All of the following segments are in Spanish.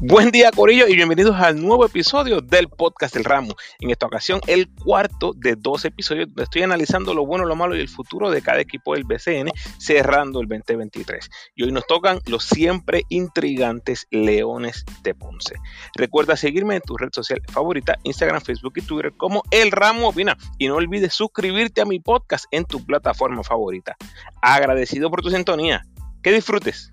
Buen día, Corillo, y bienvenidos al nuevo episodio del podcast del Ramo. En esta ocasión, el cuarto de dos episodios donde estoy analizando lo bueno, lo malo y el futuro de cada equipo del BCN, cerrando el 2023. Y hoy nos tocan los siempre intrigantes Leones de Ponce. Recuerda seguirme en tu red social favorita, Instagram, Facebook y Twitter, como El Ramo Opina. Y no olvides suscribirte a mi podcast en tu plataforma favorita. Agradecido por tu sintonía. Que disfrutes.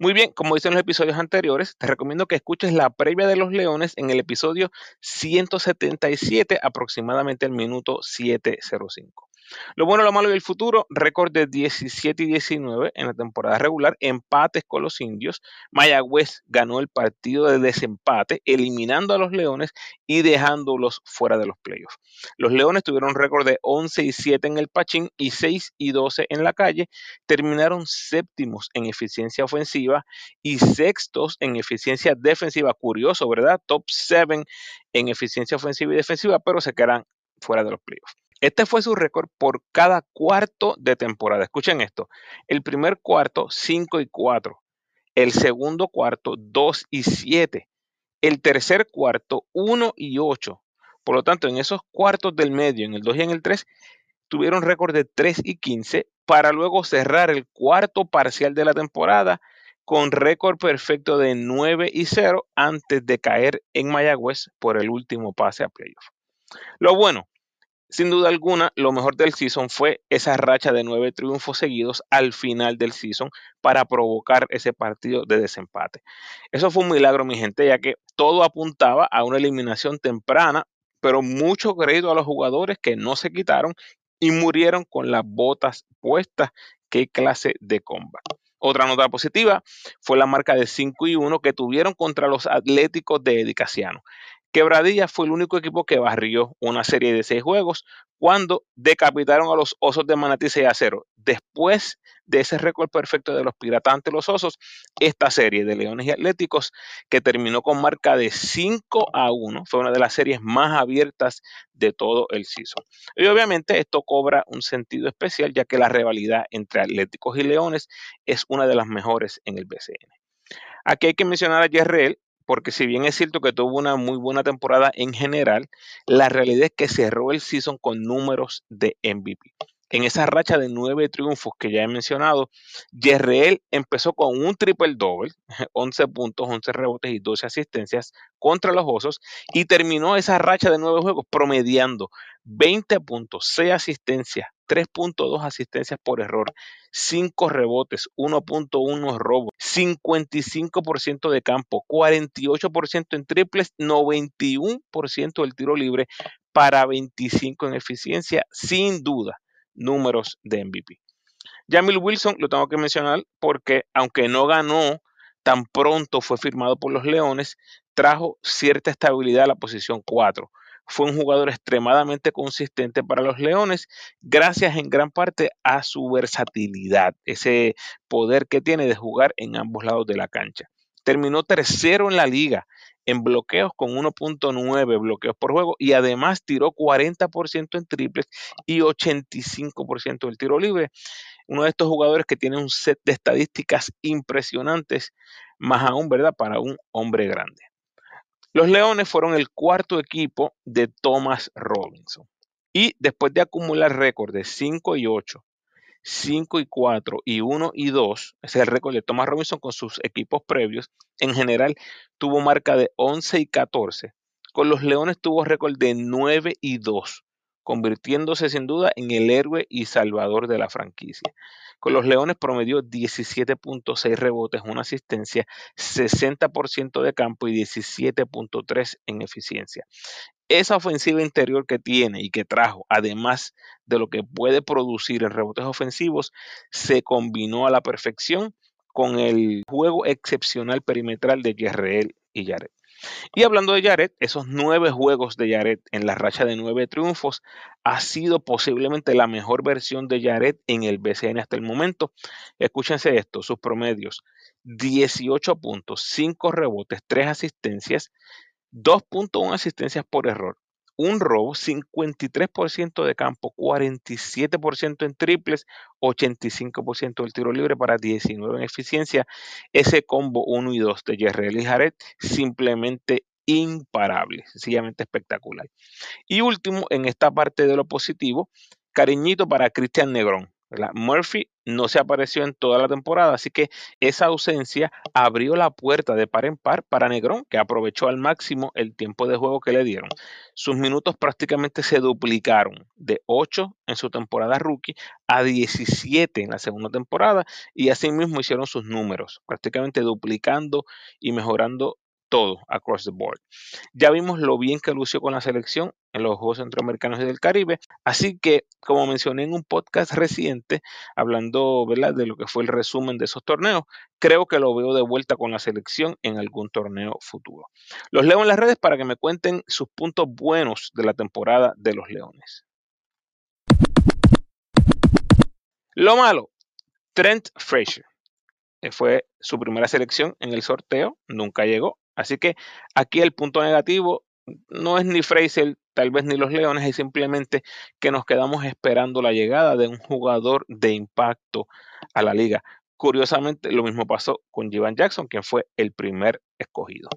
Muy bien, como dicen los episodios anteriores, te recomiendo que escuches la previa de los Leones en el episodio 177, aproximadamente el minuto 705. Lo bueno, lo malo y el futuro, récord de 17 y 19 en la temporada regular, empates con los indios. Mayagüez ganó el partido de desempate, eliminando a los Leones y dejándolos fuera de los playoffs. Los Leones tuvieron récord de 11 y 7 en el Pachín y 6 y 12 en la calle. Terminaron séptimos en eficiencia ofensiva y sextos en eficiencia defensiva. Curioso, ¿verdad? Top 7 en eficiencia ofensiva y defensiva, pero se quedan fuera de los playoffs. Este fue su récord por cada cuarto de temporada. Escuchen esto. El primer cuarto, 5 y 4. El segundo cuarto, 2 y 7. El tercer cuarto, 1 y 8. Por lo tanto, en esos cuartos del medio, en el 2 y en el 3, tuvieron récord de 3 y 15 para luego cerrar el cuarto parcial de la temporada con récord perfecto de 9 y 0 antes de caer en Mayagüez por el último pase a playoff. Lo bueno, sin duda alguna, lo mejor del season fue esa racha de nueve triunfos seguidos al final del season para provocar ese partido de desempate. Eso fue un milagro, mi gente, ya que todo apuntaba a una eliminación temprana, pero mucho crédito a los jugadores que no se quitaron y murieron con las botas puestas. Qué clase de combate. Otra nota positiva fue la marca de 5 y 1 que tuvieron contra los Atléticos de Edicaciano. Quebradilla fue el único equipo que barrió una serie de seis juegos cuando decapitaron a los Osos de Manatí 6 a 0. Después de ese récord perfecto de los Piratas ante los Osos, esta serie de Leones y Atléticos, que terminó con marca de 5 a 1, fue una de las series más abiertas de todo el season. Y obviamente esto cobra un sentido especial, ya que la rivalidad entre Atléticos y Leones es una de las mejores en el BCN. Aquí hay que mencionar a Yerreel, porque si bien es cierto que tuvo una muy buena temporada en general, la realidad es que cerró el season con números de MVP. En esa racha de nueve triunfos que ya he mencionado, Yerreel empezó con un triple doble, 11 puntos, 11 rebotes y 12 asistencias contra los Osos y terminó esa racha de nueve juegos promediando 20 puntos, 6 asistencias, 3.2 asistencias por error, 5 rebotes, 1.1 robos, 55% de campo, 48% en triples, 91% del tiro libre para 25 en eficiencia, sin duda, números de MVP. Jamil Wilson lo tengo que mencionar porque aunque no ganó tan pronto fue firmado por los Leones, trajo cierta estabilidad a la posición 4 fue un jugador extremadamente consistente para los Leones, gracias en gran parte a su versatilidad, ese poder que tiene de jugar en ambos lados de la cancha. Terminó tercero en la liga en bloqueos con 1.9 bloqueos por juego y además tiró 40% en triples y 85% del tiro libre. Uno de estos jugadores que tiene un set de estadísticas impresionantes, más aún, ¿verdad? Para un hombre grande. Los Leones fueron el cuarto equipo de Thomas Robinson. Y después de acumular récord de 5 y 8, 5 y 4 y 1 y 2, ese es el récord de Thomas Robinson con sus equipos previos, en general tuvo marca de 11 y 14. Con los Leones tuvo récord de 9 y 2, convirtiéndose sin duda en el héroe y salvador de la franquicia. Con los Leones promedió 17.6 rebotes, una asistencia, 60% de campo y 17.3 en eficiencia. Esa ofensiva interior que tiene y que trajo, además de lo que puede producir en rebotes ofensivos, se combinó a la perfección con el juego excepcional perimetral de Yerreel y Jared. Y hablando de Jared, esos nueve juegos de Jared en la racha de nueve triunfos ha sido posiblemente la mejor versión de Jared en el BCN hasta el momento. Escúchense esto, sus promedios. 18 puntos, 5 rebotes, 3 asistencias, 2.1 asistencias por error, un robo, 53% de campo, 47% en triples, 85% del tiro libre para 19 en eficiencia. Ese combo 1 y 2 de Jerry y Jared simplemente imparable, sencillamente espectacular. Y último, en esta parte de lo positivo, cariñito para Cristian Negrón. Murphy no se apareció en toda la temporada, así que esa ausencia abrió la puerta de par en par para Negrón, que aprovechó al máximo el tiempo de juego que le dieron. Sus minutos prácticamente se duplicaron de 8 en su temporada rookie a 17 en la segunda temporada y así mismo hicieron sus números, prácticamente duplicando y mejorando todo across the board. Ya vimos lo bien que lució con la selección en los Juegos Centroamericanos y del Caribe, así que como mencioné en un podcast reciente, hablando de lo que fue el resumen de esos torneos, creo que lo veo de vuelta con la selección en algún torneo futuro. Los leo en las redes para que me cuenten sus puntos buenos de la temporada de los Leones. Lo malo, Trent Frazier. Fue su primera selección en el sorteo, nunca llegó Así que aquí el punto negativo no es ni Fraser, tal vez ni los Leones, es simplemente que nos quedamos esperando la llegada de un jugador de impacto a la liga. Curiosamente, lo mismo pasó con Jivan Jackson, quien fue el primer escogido.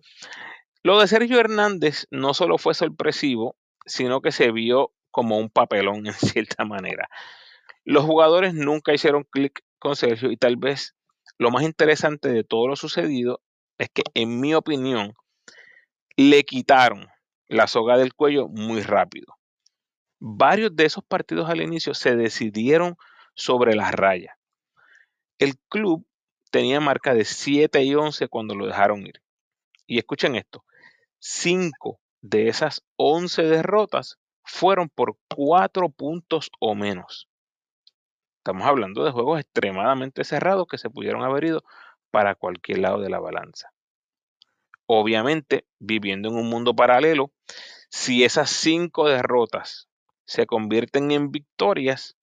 Lo de Sergio Hernández no solo fue sorpresivo, sino que se vio como un papelón en cierta manera. Los jugadores nunca hicieron clic con Sergio y tal vez lo más interesante de todo lo sucedido es que, en mi opinión, le quitaron la soga del cuello muy rápido. Varios de esos partidos al inicio se decidieron sobre las rayas. El club tenía marca de 7 y 11 cuando lo dejaron ir. Y escuchen esto, 5 de esas 11 derrotas fueron por 4 puntos o menos. Estamos hablando de juegos extremadamente cerrados que se pudieron haber ido para cualquier lado de la balanza. Obviamente, viviendo en un mundo paralelo, si esas cinco derrotas se convierten en victorias,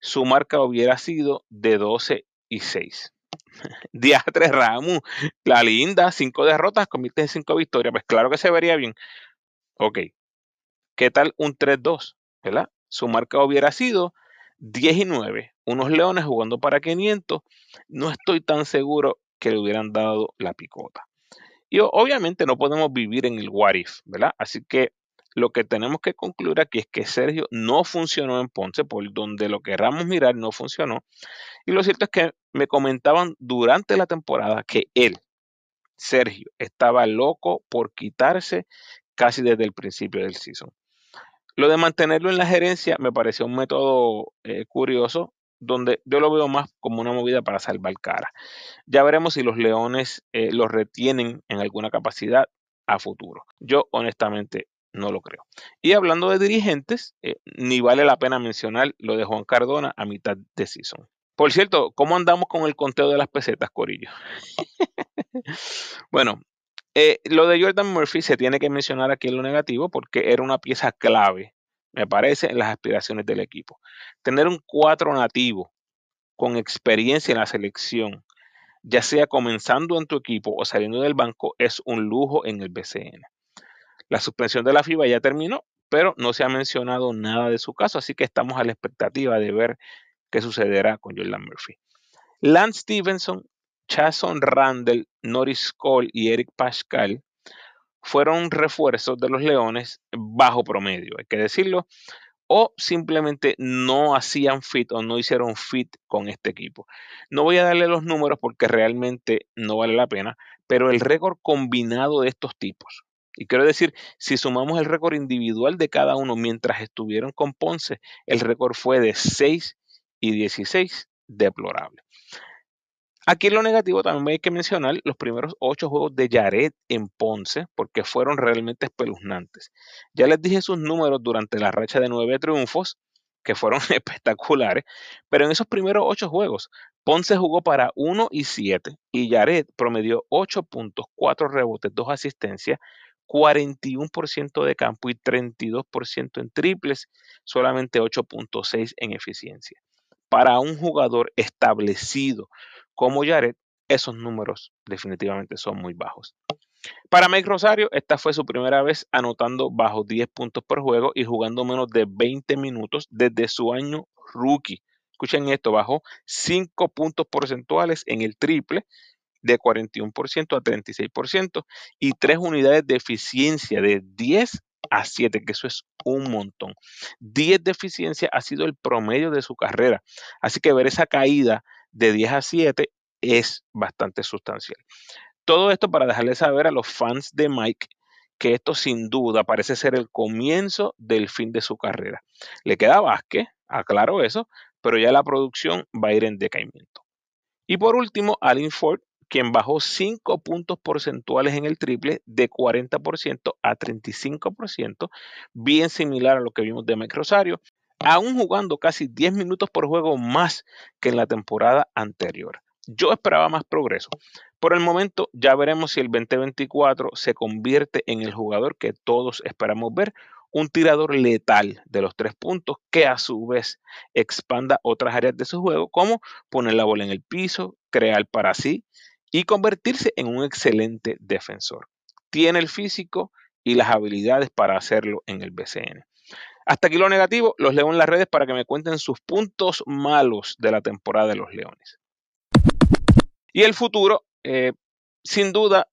su marca hubiera sido de 12 y 6. Diatre Ramu, la linda, cinco derrotas convierte en cinco victorias. Pues claro que se vería bien. Ok. ¿Qué tal un 3-2? ¿Verdad? Su marca hubiera sido 10 y 9. Unos leones jugando para 500. No estoy tan seguro que le hubieran dado la picota. Y obviamente no podemos vivir en el what if, ¿verdad? Así que lo que tenemos que concluir aquí es que Sergio no funcionó en Ponce, por donde lo querramos mirar no funcionó. Y lo cierto es que me comentaban durante la temporada que él, Sergio, estaba loco por quitarse casi desde el principio del season. Lo de mantenerlo en la gerencia me pareció un método eh, curioso, donde yo lo veo más como una movida para salvar cara. Ya veremos si los Leones eh, los retienen en alguna capacidad a futuro. Yo honestamente no lo creo. Y hablando de dirigentes, eh, ni vale la pena mencionar lo de Juan Cardona a mitad de season. Por cierto, ¿cómo andamos con el conteo de las pesetas, Corillo? bueno, eh, lo de Jordan Murphy se tiene que mencionar aquí en lo negativo porque era una pieza clave me parece, en las aspiraciones del equipo. Tener un cuatro nativo con experiencia en la selección, ya sea comenzando en tu equipo o saliendo del banco, es un lujo en el BCN. La suspensión de la FIBA ya terminó, pero no se ha mencionado nada de su caso, así que estamos a la expectativa de ver qué sucederá con Jordan Murphy. Lance Stevenson, Chason Randall, Norris Cole y Eric Pascal fueron refuerzos de los Leones bajo promedio, hay que decirlo, o simplemente no hacían fit o no hicieron fit con este equipo. No voy a darle los números porque realmente no vale la pena, pero el récord combinado de estos tipos, y quiero decir, si sumamos el récord individual de cada uno mientras estuvieron con Ponce, el récord fue de 6 y 16, deplorable. Aquí en lo negativo también hay que mencionar los primeros ocho juegos de Jared en Ponce, porque fueron realmente espeluznantes. Ya les dije sus números durante la racha de nueve triunfos, que fueron espectaculares, pero en esos primeros ocho juegos, Ponce jugó para 1 y 7 y Jared promedió 8 puntos, 4 rebotes, 2 asistencias, 41% de campo y 32% en triples, solamente 8.6 en eficiencia. Para un jugador establecido como Jared, esos números definitivamente son muy bajos. Para Mike Rosario, esta fue su primera vez anotando bajo 10 puntos por juego y jugando menos de 20 minutos desde su año rookie. Escuchen esto, bajó 5 puntos porcentuales en el triple de 41% a 36% y 3 unidades de eficiencia de 10 a 7, que eso es un montón. 10 de eficiencia ha sido el promedio de su carrera. Así que ver esa caída de 10 a 7 es bastante sustancial. Todo esto para dejarle saber a los fans de Mike que esto sin duda parece ser el comienzo del fin de su carrera. Le queda Vázquez, aclaro eso, pero ya la producción va a ir en decaimiento. Y por último, Alin Ford, quien bajó 5 puntos porcentuales en el triple de 40% a 35%, bien similar a lo que vimos de Mike Rosario, aún jugando casi 10 minutos por juego más que en la temporada anterior. Yo esperaba más progreso. Por el momento ya veremos si el 2024 se convierte en el jugador que todos esperamos ver, un tirador letal de los tres puntos que a su vez expanda otras áreas de su juego como poner la bola en el piso, crear para sí y convertirse en un excelente defensor. Tiene el físico y las habilidades para hacerlo en el BCN. Hasta aquí lo negativo, los leo en las redes para que me cuenten sus puntos malos de la temporada de los Leones. Y el futuro, eh, sin duda,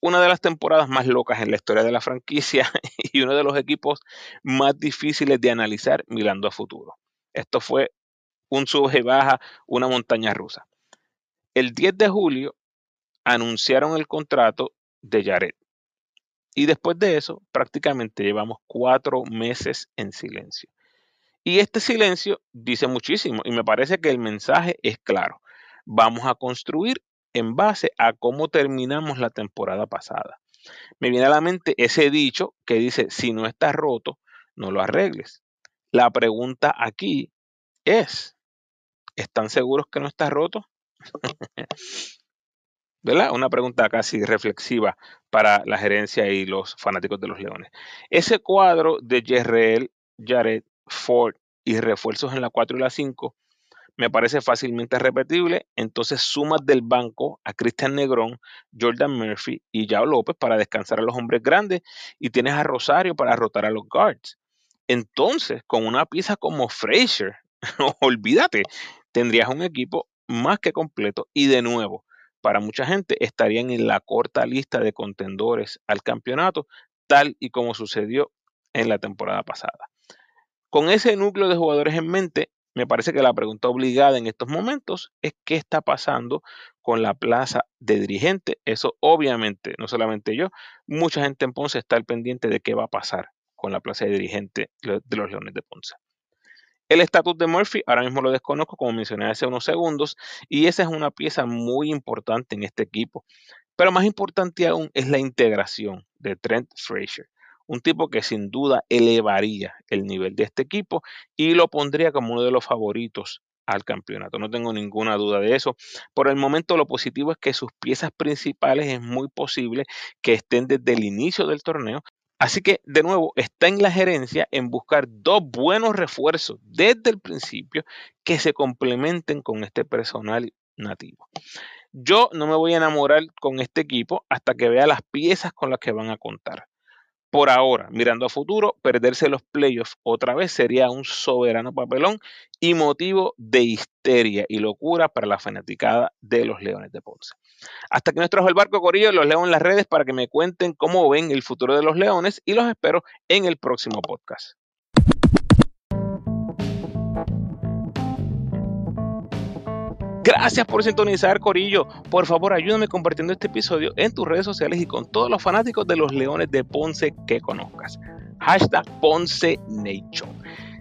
una de las temporadas más locas en la historia de la franquicia y uno de los equipos más difíciles de analizar mirando a futuro. Esto fue un sube y baja, una montaña rusa. El 10 de julio anunciaron el contrato de Jared. Y después de eso, prácticamente llevamos cuatro meses en silencio. Y este silencio dice muchísimo y me parece que el mensaje es claro. Vamos a construir en base a cómo terminamos la temporada pasada. Me viene a la mente ese dicho que dice, si no está roto, no lo arregles. La pregunta aquí es, ¿están seguros que no está roto? ¿verdad? Una pregunta casi reflexiva para la gerencia y los fanáticos de los Leones. Ese cuadro de Jerrell, Jared, Ford y refuerzos en la 4 y la 5 me parece fácilmente repetible. Entonces sumas del banco a Cristian Negrón, Jordan Murphy y Yao López para descansar a los hombres grandes y tienes a Rosario para rotar a los guards. Entonces, con una pieza como Frazier, olvídate, tendrías un equipo más que completo y de nuevo para mucha gente estarían en la corta lista de contendores al campeonato, tal y como sucedió en la temporada pasada. Con ese núcleo de jugadores en mente, me parece que la pregunta obligada en estos momentos es qué está pasando con la plaza de dirigente. Eso obviamente, no solamente yo, mucha gente en Ponce está al pendiente de qué va a pasar con la plaza de dirigente de los Leones de Ponce. El estatus de Murphy ahora mismo lo desconozco, como mencioné hace unos segundos, y esa es una pieza muy importante en este equipo. Pero más importante aún es la integración de Trent Frazier, un tipo que sin duda elevaría el nivel de este equipo y lo pondría como uno de los favoritos al campeonato. No tengo ninguna duda de eso. Por el momento lo positivo es que sus piezas principales es muy posible que estén desde el inicio del torneo Así que, de nuevo, está en la gerencia en buscar dos buenos refuerzos desde el principio que se complementen con este personal nativo. Yo no me voy a enamorar con este equipo hasta que vea las piezas con las que van a contar. Por ahora, mirando a futuro, perderse los playoffs otra vez sería un soberano papelón y motivo de histeria y locura para la fanaticada de los Leones de Ponce. Hasta que nos trajo el barco Corillo, los leo en las redes para que me cuenten cómo ven el futuro de los leones y los espero en el próximo podcast. Gracias por sintonizar, Corillo. Por favor, ayúdame compartiendo este episodio en tus redes sociales y con todos los fanáticos de los Leones de Ponce que conozcas. Hashtag Ponce Nation.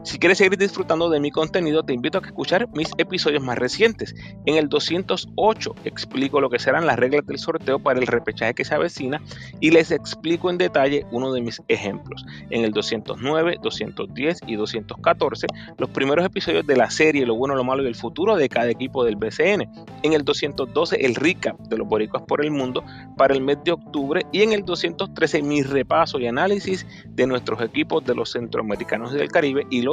Si quieres seguir disfrutando de mi contenido, te invito a escuchar mis episodios más recientes. En el 208 explico lo que serán las reglas del sorteo para el repechaje que se avecina y les explico en detalle uno de mis ejemplos. En el 209, 210 y 214, los primeros episodios de la serie Lo bueno, lo malo y el futuro de cada equipo del BCN. En el 212, el recap de los boricuas por el mundo para el mes de octubre. Y en el 213, mi repaso y análisis de nuestros equipos de los centroamericanos y del Caribe y los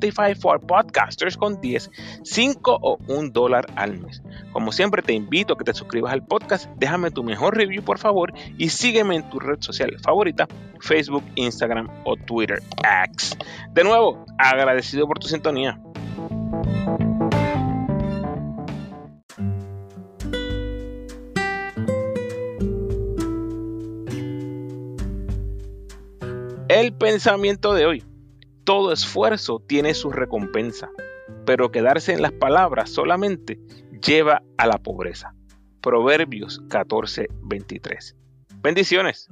Spotify for Podcasters con 10, 5 o 1 dólar al mes. Como siempre te invito a que te suscribas al podcast, déjame tu mejor review por favor y sígueme en tu red social favorita, Facebook, Instagram o Twitter X. De nuevo, agradecido por tu sintonía. El pensamiento de hoy. Todo esfuerzo tiene su recompensa, pero quedarse en las palabras solamente lleva a la pobreza. Proverbios 14:23. Bendiciones.